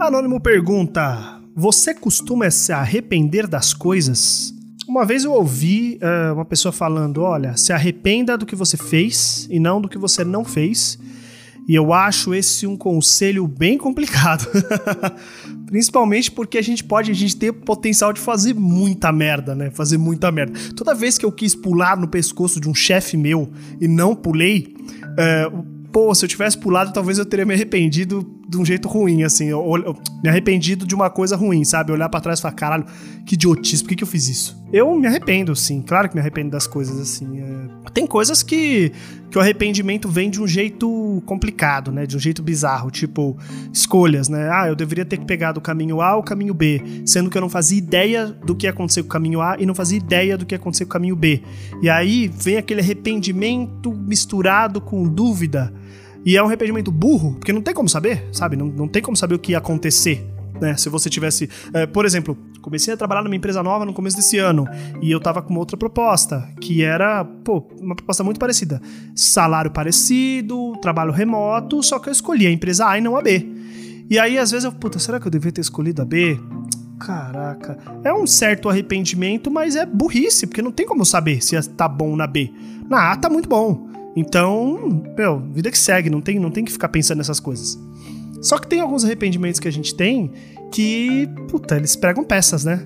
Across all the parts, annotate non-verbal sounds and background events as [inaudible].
Anônimo pergunta: Você costuma se arrepender das coisas? Uma vez eu ouvi uh, uma pessoa falando: Olha, se arrependa do que você fez e não do que você não fez. E eu acho esse um conselho bem complicado. [laughs] Principalmente porque a gente pode, a gente tem potencial de fazer muita merda, né? Fazer muita merda. Toda vez que eu quis pular no pescoço de um chefe meu e não pulei, uh, pô, se eu tivesse pulado, talvez eu teria me arrependido de um jeito ruim, assim. Eu, eu, me arrependido de uma coisa ruim, sabe? Olhar para trás e falar, caralho, que idiotice, por que, que eu fiz isso? Eu me arrependo, sim. Claro que me arrependo das coisas, assim. É... Tem coisas que, que o arrependimento vem de um jeito complicado, né? De um jeito bizarro. Tipo, escolhas, né? Ah, eu deveria ter pegado o caminho A ou o caminho B. Sendo que eu não fazia ideia do que ia acontecer com o caminho A e não fazia ideia do que ia acontecer com o caminho B. E aí vem aquele arrependimento misturado com dúvida e é um arrependimento burro, porque não tem como saber, sabe? Não, não tem como saber o que ia acontecer. Né? Se você tivesse. É, por exemplo, comecei a trabalhar numa empresa nova no começo desse ano e eu tava com uma outra proposta, que era, pô, uma proposta muito parecida. Salário parecido, trabalho remoto, só que eu escolhi a empresa A e não a B. E aí, às vezes, eu, puta, será que eu devia ter escolhido a B? Caraca, é um certo arrependimento, mas é burrice, porque não tem como saber se tá bom na B. Na A tá muito bom. Então, meu, vida que segue, não tem, não tem que ficar pensando nessas coisas. Só que tem alguns arrependimentos que a gente tem que, puta, eles pregam peças, né?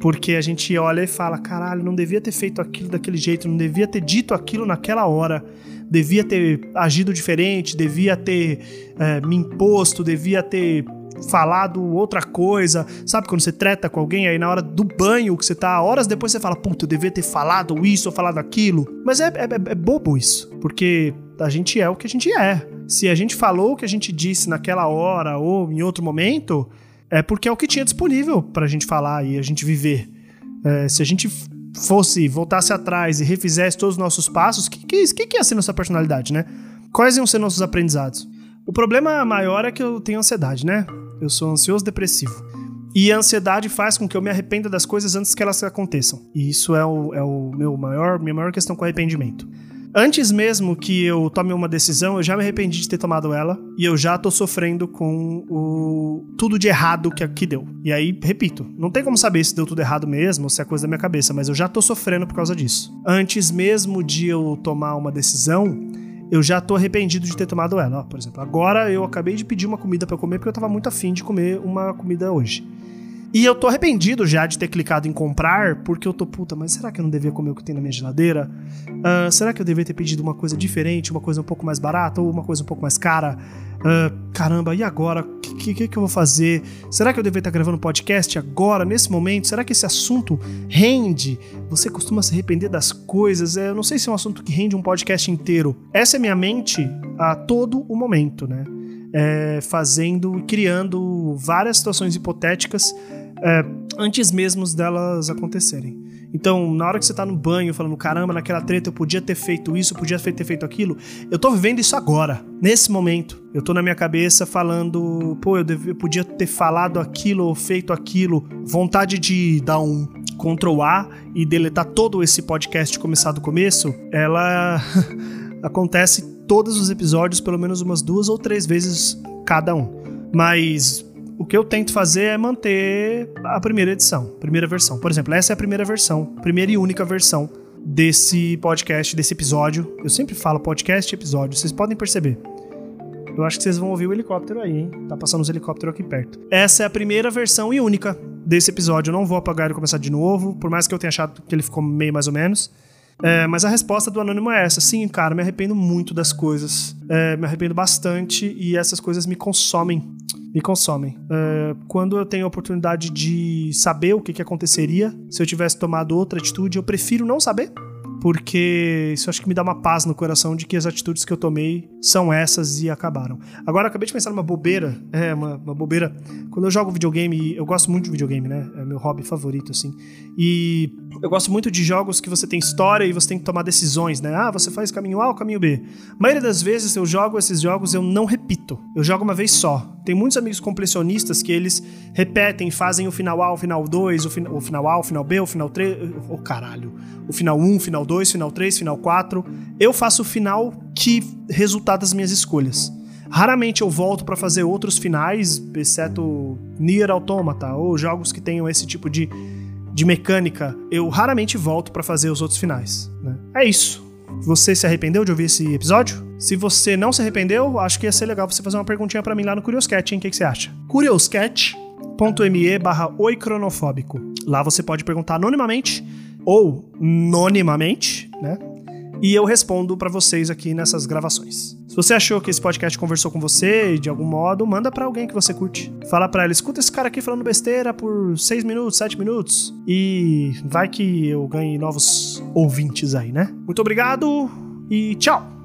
Porque a gente olha e fala, caralho, não devia ter feito aquilo daquele jeito, não devia ter dito aquilo naquela hora, devia ter agido diferente, devia ter é, me imposto, devia ter falado outra coisa. Sabe quando você treta com alguém aí na hora do banho, que você tá horas depois você fala, puta, eu devia ter falado isso ou falado aquilo. Mas é, é, é bobo isso, porque a gente é o que a gente é. Se a gente falou o que a gente disse naquela hora ou em outro momento, é porque é o que tinha disponível pra gente falar e a gente viver. É, se a gente fosse, voltasse atrás e refizesse todos os nossos passos, o que, que, que ia ser nossa personalidade, né? Quais iam ser nossos aprendizados? O problema maior é que eu tenho ansiedade, né? Eu sou ansioso depressivo. E a ansiedade faz com que eu me arrependa das coisas antes que elas aconteçam. E isso é o, é o meu maior, minha maior questão com arrependimento. Antes mesmo que eu tome uma decisão, eu já me arrependi de ter tomado ela e eu já tô sofrendo com o tudo de errado que aqui deu. E aí, repito, não tem como saber se deu tudo errado mesmo ou se é coisa da minha cabeça, mas eu já tô sofrendo por causa disso. Antes mesmo de eu tomar uma decisão, eu já tô arrependido de ter tomado ela. Por exemplo, agora eu acabei de pedir uma comida para comer porque eu tava muito afim de comer uma comida hoje. E eu tô arrependido já de ter clicado em comprar, porque eu tô, puta, mas será que eu não devia comer o que tem na minha geladeira? Uh, será que eu devia ter pedido uma coisa diferente, uma coisa um pouco mais barata ou uma coisa um pouco mais cara? Uh, caramba, e agora? O que, que, que, eu vou fazer? Será que eu deveria estar gravando podcast agora, nesse momento? Será que esse assunto rende? Você costuma se arrepender das coisas? É, eu não sei se é um assunto que rende um podcast inteiro. Essa é minha mente a todo o momento, né? É, fazendo, criando várias situações hipotéticas é, antes mesmo delas acontecerem. Então, na hora que você tá no banho falando, caramba, naquela treta eu podia ter feito isso, eu podia ter feito aquilo, eu tô vivendo isso agora, nesse momento. Eu tô na minha cabeça falando, pô, eu, eu podia ter falado aquilo ou feito aquilo. Vontade de dar um Ctrl A e deletar todo esse podcast começar do começo, ela [laughs] acontece todos os episódios, pelo menos umas duas ou três vezes cada um. Mas o que eu tento fazer é manter a primeira edição, primeira versão. Por exemplo, essa é a primeira versão, primeira e única versão desse podcast, desse episódio. Eu sempre falo podcast episódio, vocês podem perceber. Eu acho que vocês vão ouvir o helicóptero aí, hein? Tá passando os helicópteros aqui perto. Essa é a primeira versão e única desse episódio. Eu não vou apagar e começar de novo, por mais que eu tenha achado que ele ficou meio mais ou menos. É, mas a resposta do Anônimo é essa. Sim, cara, me arrependo muito das coisas. É, me arrependo bastante e essas coisas me consomem me consomem. Uh, quando eu tenho a oportunidade de saber o que, que aconteceria se eu tivesse tomado outra atitude, eu prefiro não saber porque isso acho que me dá uma paz no coração de que as atitudes que eu tomei são essas e acabaram. Agora, acabei de pensar numa bobeira, é, uma, uma bobeira. Quando eu jogo videogame, eu gosto muito de videogame, né? É meu hobby favorito, assim. E eu gosto muito de jogos que você tem história e você tem que tomar decisões, né? Ah, você faz caminho A ou caminho B. A maioria das vezes eu jogo esses jogos, eu não repito. Eu jogo uma vez só. Tem muitos amigos completionistas que eles repetem, fazem o final A, o final 2, o, o final A, o final B, o final 3. Ô, oh, caralho. O final 1, o final 2, final 3, final 4. Eu faço o final que resultado das minhas escolhas. Raramente eu volto para fazer outros finais, exceto Nier Automata ou jogos que tenham esse tipo de, de mecânica. Eu raramente volto para fazer os outros finais. Né? É isso. Você se arrependeu de ouvir esse episódio? Se você não se arrependeu, acho que ia ser legal você fazer uma perguntinha para mim lá no Curioscat, hein? O que, que você acha? Curioscat.me barra oicronofóbico. Lá você pode perguntar anonimamente ou nonimamente, né? E eu respondo para vocês aqui nessas gravações. Se você achou que esse podcast conversou com você de algum modo, manda para alguém que você curte. Fala para ela, escuta esse cara aqui falando besteira por 6 minutos, 7 minutos e vai que eu ganhe novos ouvintes aí, né? Muito obrigado e tchau!